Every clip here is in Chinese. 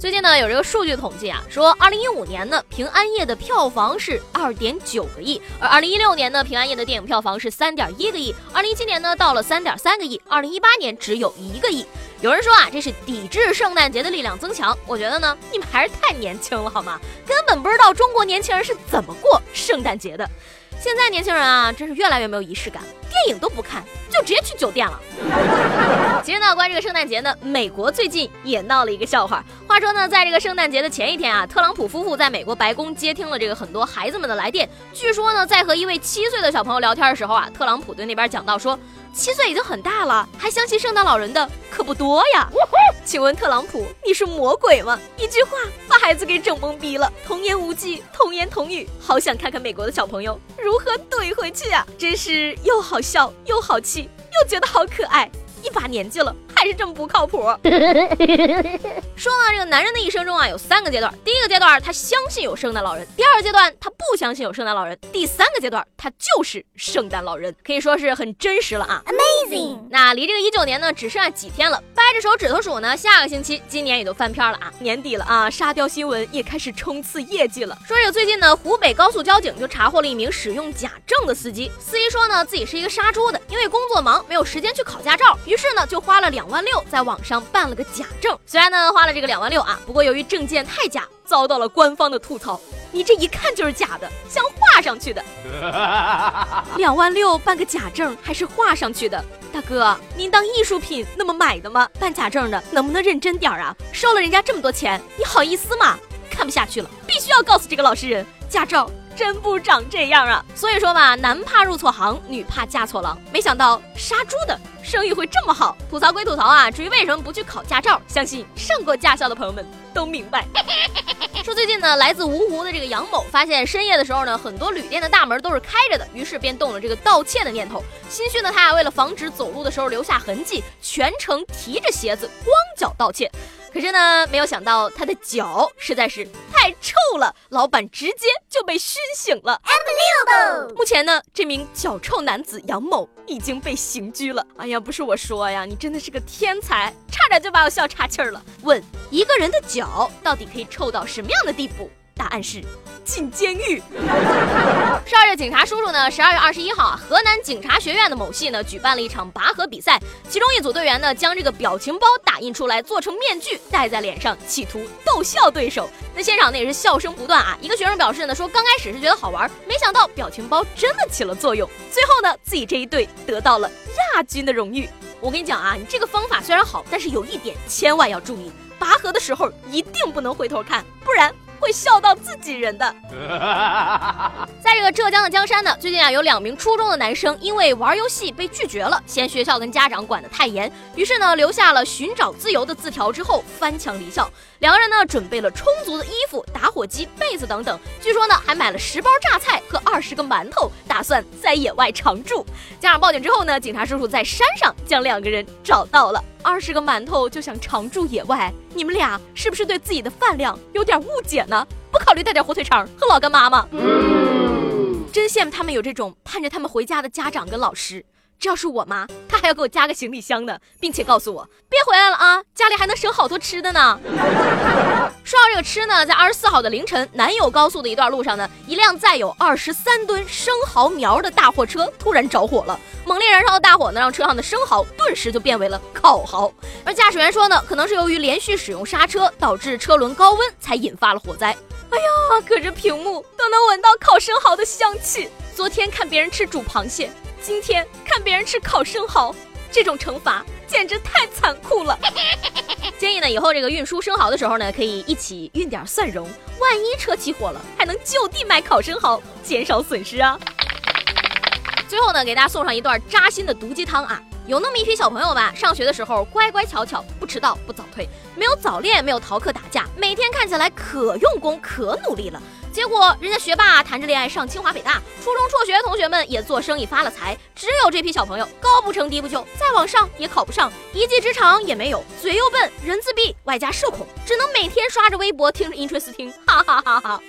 最近呢，有这个数据统计啊，说二零一五年呢，平安夜的票房是二点九个亿，而二零一六年呢，平安夜的电影票房是三点一个亿，二零一七年呢，到了三点三个亿，二零一八年只有一个亿。有人说啊，这是抵制圣诞节的力量增强，我觉得呢，你们还是太年轻了好吗？根本不知道中国年轻人是怎么过圣诞节的。现在年轻人啊，真是越来越没有仪式感，电影都不看，就直接去酒店了。其实呢，关于这个圣诞节呢，美国最近也闹了一个笑话。话说呢，在这个圣诞节的前一天啊，特朗普夫妇在美国白宫接听了这个很多孩子们的来电。据说呢，在和一位七岁的小朋友聊天的时候啊，特朗普对那边讲到说。七岁已经很大了，还相信圣诞老人的可不多呀。请问特朗普，你是魔鬼吗？一句话把孩子给整懵逼了。童言无忌，童言童语，好想看看美国的小朋友如何怼回去啊！真是又好笑又好气，又觉得好可爱。一把年纪了。还是这么不靠谱。说到，这个男人的一生中啊，有三个阶段。第一个阶段，他相信有圣诞老人；第二个阶段，他不相信有圣诞老人；第三个阶段，他就是圣诞老人，可以说是很真实了啊。Amazing。那离这个一九年呢，只剩下几天了。掰着手指头数呢，下个星期今年也就翻篇了啊，年底了啊，沙雕新闻也开始冲刺业绩了。说这个最近呢，湖北高速交警就查获了一名使用假证的司机。司机说呢，自己是一个杀猪的，因为工作忙，没有时间去考驾照，于是呢，就花了两。万六在网上办了个假证，虽然呢花了这个两万六啊，不过由于证件太假，遭到了官方的吐槽。你这一看就是假的，像画上去的。两万六办个假证还是画上去的，大哥，您当艺术品那么买的吗？办假证的能不能认真点啊？收了人家这么多钱，你好意思吗？看不下去了，必须要告诉这个老实人，驾照。真不长这样啊！所以说嘛，男怕入错行，女怕嫁错郎。没想到杀猪的生意会这么好。吐槽归吐槽啊，至于为什么不去考驾照，相信上过驾校的朋友们都明白。说最近呢，来自芜湖的这个杨某发现深夜的时候呢，很多旅店的大门都是开着的，于是便动了这个盗窃的念头。心虚的他为了防止走路的时候留下痕迹，全程提着鞋子光脚盗窃。可是呢，没有想到他的脚实在是太臭了，老板直接就被熏醒了。目前呢，这名脚臭男子杨某已经被刑拘了。哎呀，不是我说呀，你真的是个天才，差点就把我笑岔气儿了。问一个人的脚到底可以臭到什么样的地步？答案是。进监狱。十二月，警察叔叔呢？十二月二十一号，河南警察学院的某系呢举办了一场拔河比赛，其中一组队员呢将这个表情包打印出来，做成面具戴在脸上，企图逗笑对手。那现场呢也是笑声不断啊。一个学生表示呢说，刚开始是觉得好玩，没想到表情包真的起了作用。最后呢，自己这一队得到了亚军的荣誉。我跟你讲啊，你这个方法虽然好，但是有一点千万要注意，拔河的时候一定不能回头看，不然。会笑到自己人的。在这个浙江的江山呢，最近啊有两名初中的男生因为玩游戏被拒绝了，嫌学校跟家长管得太严，于是呢留下了寻找自由的字条之后翻墙离校。两个人呢准备了充足的衣服、打火机、被子等等，据说呢还买了十包榨菜和二十个馒头，打算在野外常住。家长报警之后呢，警察叔叔在山上将两个人找到了。二十个馒头就想常住野外，你们俩是不是对自己的饭量有点误解呢？不考虑带点火腿肠和老干妈吗？真羡慕他们有这种盼着他们回家的家长跟老师。这要是我妈，她还要给我加个行李箱呢，并且告诉我别回来了啊，家里还能省好多吃的呢。说到这个吃呢，在二十四号的凌晨，南友高速的一段路上呢，一辆载有二十三吨生蚝苗的大货车突然着火了，猛烈燃烧的大火呢，让车上的生蚝顿时就变为了烤蚝。而驾驶员说呢，可能是由于连续使用刹车，导致车轮高温才引发了火灾。哎呀，隔着屏幕都能闻到烤生蚝的香气。昨天看别人吃煮螃蟹。今天看别人吃烤生蚝，这种惩罚简直太残酷了。建议呢，以后这个运输生蚝的时候呢，可以一起运点蒜蓉，万一车起火了，还能就地卖烤生蚝，减少损失啊。最后呢，给大家送上一段扎心的毒鸡汤啊。有那么一批小朋友吧，上学的时候乖乖巧巧，不迟到不早退，没有早恋，没有逃课打架，每天看起来可用功可努力了。结果人家学霸谈着恋爱上清华北大，初中辍学同学们也做生意发了财，只有这批小朋友高不成低不就，再往上也考不上，一技之长也没有，嘴又笨，人自闭，外加社恐，只能每天刷着微博听着 Interesting，哈哈哈哈。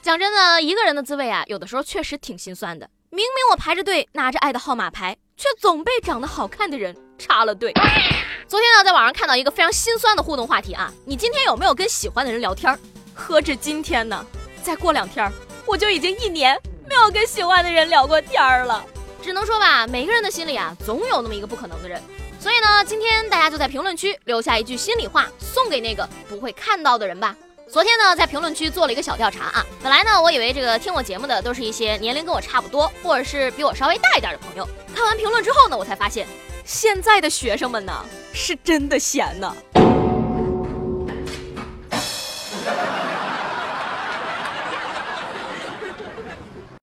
讲真的，一个人的滋味啊，有的时候确实挺心酸的。明明我排着队拿着爱的号码牌，却总被长得好看的人插了队。昨天呢，在网上看到一个非常心酸的互动话题啊，你今天有没有跟喜欢的人聊天？何止今天呢？再过两天，我就已经一年没有跟喜欢的人聊过天了。只能说吧，每个人的心里啊，总有那么一个不可能的人。所以呢，今天大家就在评论区留下一句心里话，送给那个不会看到的人吧。昨天呢，在评论区做了一个小调查啊。本来呢，我以为这个听我节目的都是一些年龄跟我差不多，或者是比我稍微大一点的朋友。看完评论之后呢，我才发现，现在的学生们呢，是真的闲呢。